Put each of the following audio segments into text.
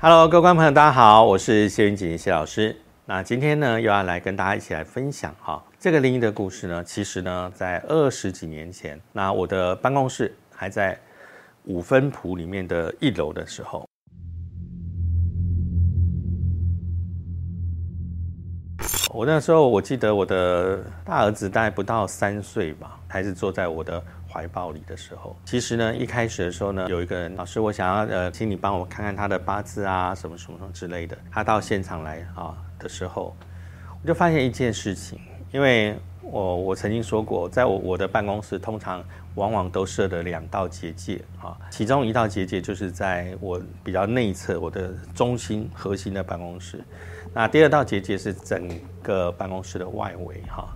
Hello，各位观众朋友，大家好，我是谢云锦谢老师。那今天呢，又要来跟大家一起来分享哈这个灵异的故事呢。其实呢，在二十几年前，那我的办公室还在五分埔里面的一楼的时候，我那时候我记得我的大儿子大概不到三岁吧，还是坐在我的。怀抱里的时候，其实呢，一开始的时候呢，有一个人老师，我想要呃，请你帮我看看他的八字啊，什么什么什么之类的。他到现场来啊的时候，我就发现一件事情，因为我我曾经说过，在我我的办公室通常往往都设了两道结界啊，其中一道结界就是在我比较内侧我的中心核心的办公室，那第二道结界是整个办公室的外围哈。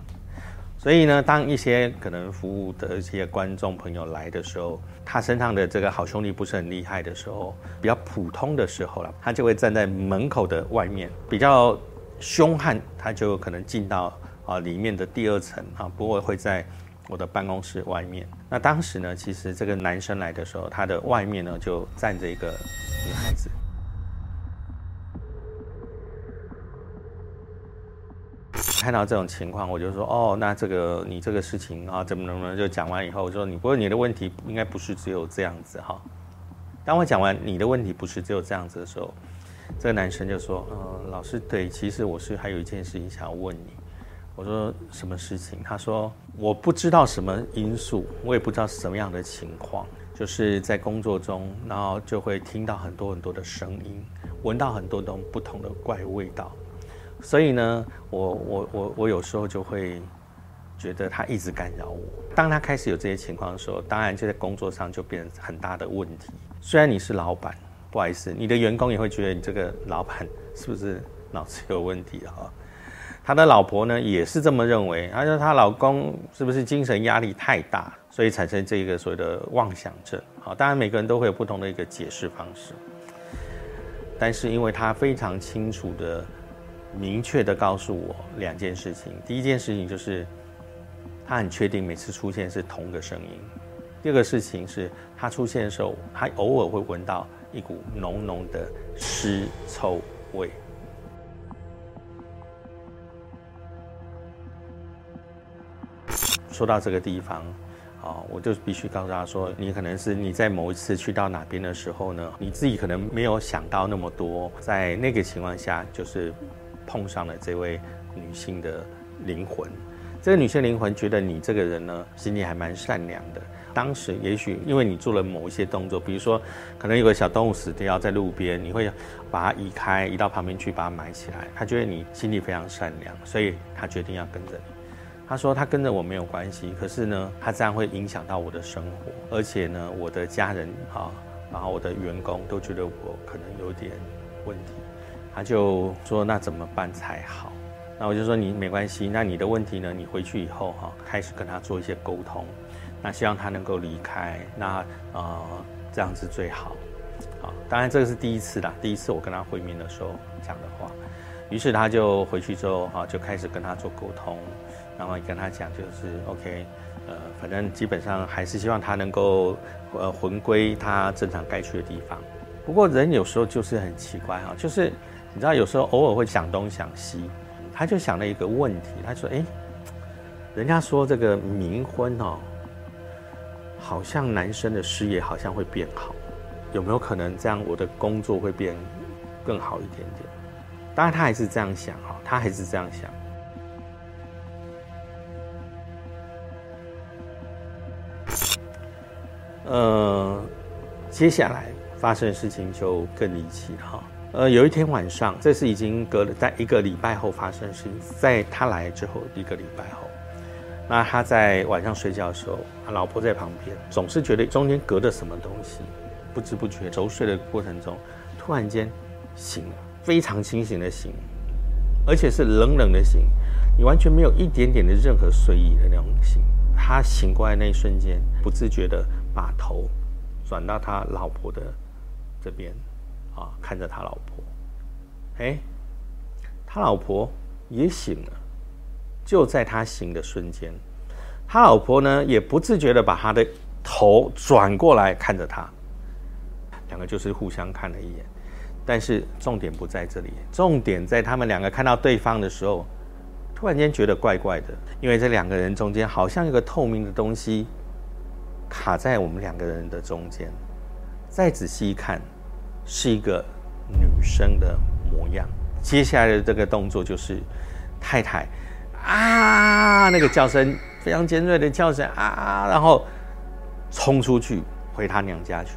所以呢，当一些可能服务的一些观众朋友来的时候，他身上的这个好兄弟不是很厉害的时候，比较普通的时候了，他就会站在门口的外面，比较凶悍，他就可能进到啊里面的第二层啊，不过会在我的办公室外面。那当时呢，其实这个男生来的时候，他的外面呢就站着一个女孩子。看到这种情况，我就说哦，那这个你这个事情啊，怎么能不能就讲完以后，我说你不过你的问题应该不是只有这样子哈。当我讲完你的问题不是只有这样子的时候，这个男生就说，嗯，老师对，其实我是还有一件事情想要问你。我说什么事情？他说我不知道什么因素，我也不知道什么样的情况，就是在工作中，然后就会听到很多很多的声音，闻到很多种不同的怪味道。所以呢，我我我我有时候就会觉得他一直干扰我。当他开始有这些情况的时候，当然就在工作上就变成很大的问题。虽然你是老板，不好意思，你的员工也会觉得你这个老板是不是脑子有问题啊？他的老婆呢也是这么认为，他说她老公是不是精神压力太大，所以产生这个所谓的妄想症？好，当然每个人都会有不同的一个解释方式，但是因为他非常清楚的。明确的告诉我两件事情。第一件事情就是，他很确定每次出现是同个声音。第二个事情是他出现的时候，他偶尔会闻到一股浓浓的尸臭味。说到这个地方，啊，我就必须告诉他说，你可能是你在某一次去到哪边的时候呢，你自己可能没有想到那么多，在那个情况下就是。碰上了这位女性的灵魂，这个女性灵魂觉得你这个人呢，心里还蛮善良的。当时也许因为你做了某一些动作，比如说可能有个小动物死掉在路边，你会把它移开，移到旁边去把它埋起来。他觉得你心里非常善良，所以他决定要跟着你。他说他跟着我没有关系，可是呢，他这样会影响到我的生活，而且呢，我的家人啊，然后我的员工都觉得我可能有点问题。他就说：“那怎么办才好？”那我就说：“你没关系，那你的问题呢？你回去以后哈，开始跟他做一些沟通，那希望他能够离开。那呃，这样子最好。好，当然这个是第一次啦，第一次我跟他会面的时候讲的话。于是他就回去之后哈，就开始跟他做沟通，然后跟他讲就是 OK，呃，反正基本上还是希望他能够呃回归他正常该去的地方。不过人有时候就是很奇怪哈，就是。你知道有时候偶尔会想东想西，他就想了一个问题，他说：“哎，人家说这个冥婚哦，好像男生的事业好像会变好，有没有可能这样我的工作会变更好一点点？”当然他还是这样想哈，他还是这样想。呃，接下来发生的事情就更离奇了哈。呃，有一天晚上，这是已经隔了在一个礼拜后发生的事情。在他来之后一个礼拜后，那他在晚上睡觉的时候，他老婆在旁边，总是觉得中间隔着什么东西，不知不觉熟睡的过程中，突然间醒了，非常清醒的醒，而且是冷冷的醒，你完全没有一点点的任何睡意的那种醒。他醒过来那一瞬间，不自觉的把头转到他老婆的这边。啊，看着他老婆，哎，他老婆也醒了。就在他醒的瞬间，他老婆呢也不自觉的把他的头转过来看着他，两个就是互相看了一眼。但是重点不在这里，重点在他们两个看到对方的时候，突然间觉得怪怪的，因为这两个人中间好像有个透明的东西卡在我们两个人的中间。再仔细一看，是一个女生的模样。接下来的这个动作就是太太啊，那个叫声非常尖锐的叫声啊，然后冲出去回她娘家去。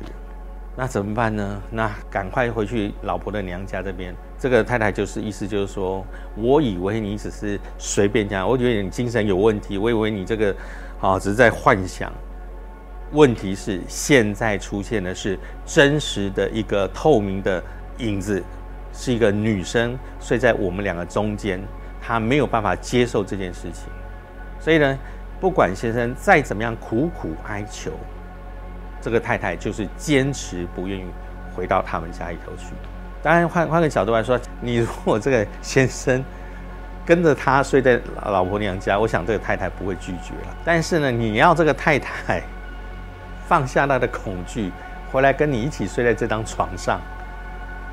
那怎么办呢？那赶快回去老婆的娘家这边。这个太太就是意思就是说，我以为你只是随便讲，我觉得你精神有问题，我以为你这个啊只是在幻想。问题是现在出现的是真实的一个透明的影子，是一个女生睡在我们两个中间，她没有办法接受这件事情。所以呢，不管先生再怎么样苦苦哀求。这个太太就是坚持不愿意回到他们家里头去。当然，换换个角度来说，你如果这个先生跟着他睡在老婆娘家，我想这个太太不会拒绝了。但是呢，你要这个太太放下他的恐惧，回来跟你一起睡在这张床上，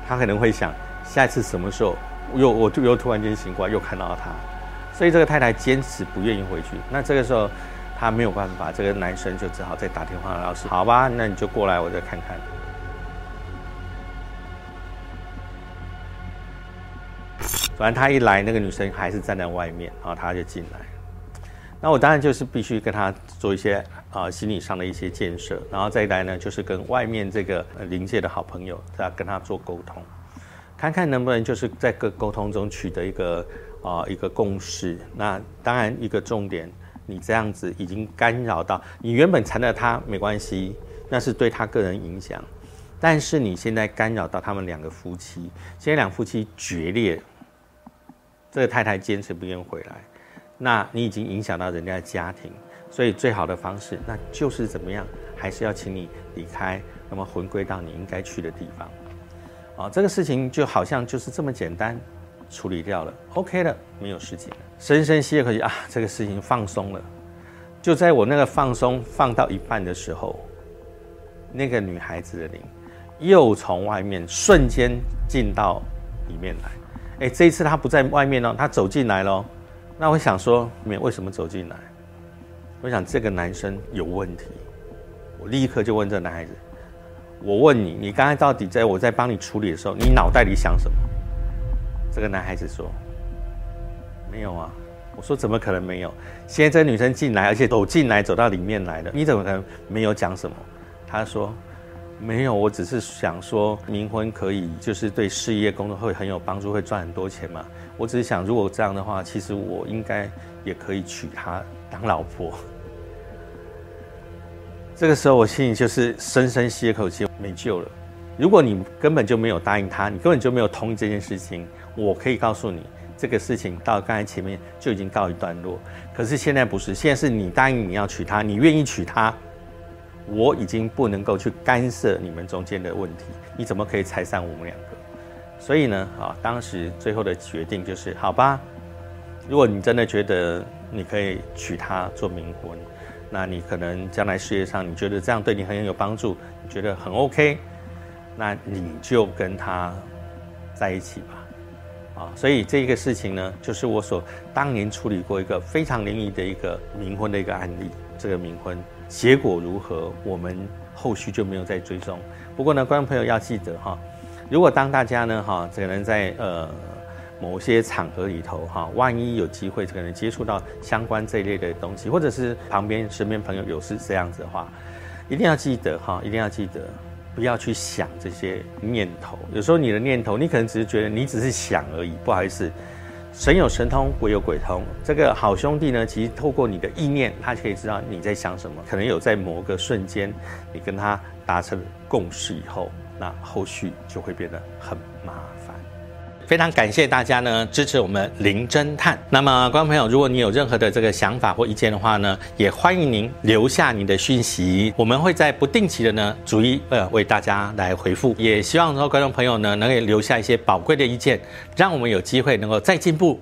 他可能会想，下一次什么时候又我就又突然间醒过来，又看到他。所以这个太太坚持不愿意回去。那这个时候。他没有办法，这个男生就只好再打电话。老师，好吧，那你就过来，我再看看。反正他一来，那个女生还是站在外面，然后他就进来。那我当然就是必须跟他做一些啊心理上的一些建设，然后再来呢，就是跟外面这个临界的好朋友再跟他做沟通，看看能不能就是在个沟通中取得一个啊一个共识。那当然一个重点。你这样子已经干扰到你原本缠着他没关系，那是对他个人影响。但是你现在干扰到他们两个夫妻，现在两夫妻决裂，这个太太坚持不愿回来，那你已经影响到人家的家庭。所以最好的方式，那就是怎么样，还是要请你离开，那么回归到你应该去的地方。啊，这个事情就好像就是这么简单。处理掉了，OK 了，没有事情。深深吸一口气啊，这个事情放松了。就在我那个放松放到一半的时候，那个女孩子的灵又从外面瞬间进到里面来。哎，这一次她不在外面哦，她走进来喽。那我想说，你为什么走进来？我想这个男生有问题。我立刻就问这男孩子：我问你，你刚才到底在我在帮你处理的时候，你脑袋里想什么？这个男孩子说：“没有啊。”我说：“怎么可能没有？现在这女生进来，而且走进来，走到里面来了，你怎么可能没有讲什么？”他说：“没有，我只是想说，冥婚可以就是对事业工作会很有帮助，会赚很多钱嘛。我只是想，如果这样的话，其实我应该也可以娶她当老婆。”这个时候，我心里就是深深吸一口气，没救了。如果你根本就没有答应他，你根本就没有同意这件事情。我可以告诉你，这个事情到刚才前面就已经告一段落。可是现在不是，现在是你答应你要娶她，你愿意娶她，我已经不能够去干涉你们中间的问题。你怎么可以拆散我们两个？所以呢，啊，当时最后的决定就是，好吧，如果你真的觉得你可以娶她做冥婚，那你可能将来事业上你觉得这样对你很有帮助，你觉得很 OK，那你就跟她在一起吧。啊，所以这个事情呢，就是我所当年处理过一个非常灵异的一个冥婚的一个案例。这个冥婚结果如何，我们后续就没有再追踪。不过呢，观众朋友要记得哈，如果当大家呢哈，可能在呃某些场合里头哈，万一有机会可能接触到相关这一类的东西，或者是旁边身边朋友有是这样子的话，一定要记得哈，一定要记得。不要去想这些念头，有时候你的念头，你可能只是觉得你只是想而已。不好意思，神有神通，鬼有鬼通。这个好兄弟呢，其实透过你的意念，他可以知道你在想什么。可能有在某个瞬间，你跟他达成共识以后，那后续就会变得很麻烦。非常感谢大家呢支持我们零侦探。那么，观众朋友，如果你有任何的这个想法或意见的话呢，也欢迎您留下您的讯息，我们会在不定期的呢逐一呃为大家来回复。也希望说观众朋友呢能够留下一些宝贵的意见，让我们有机会能够再进步。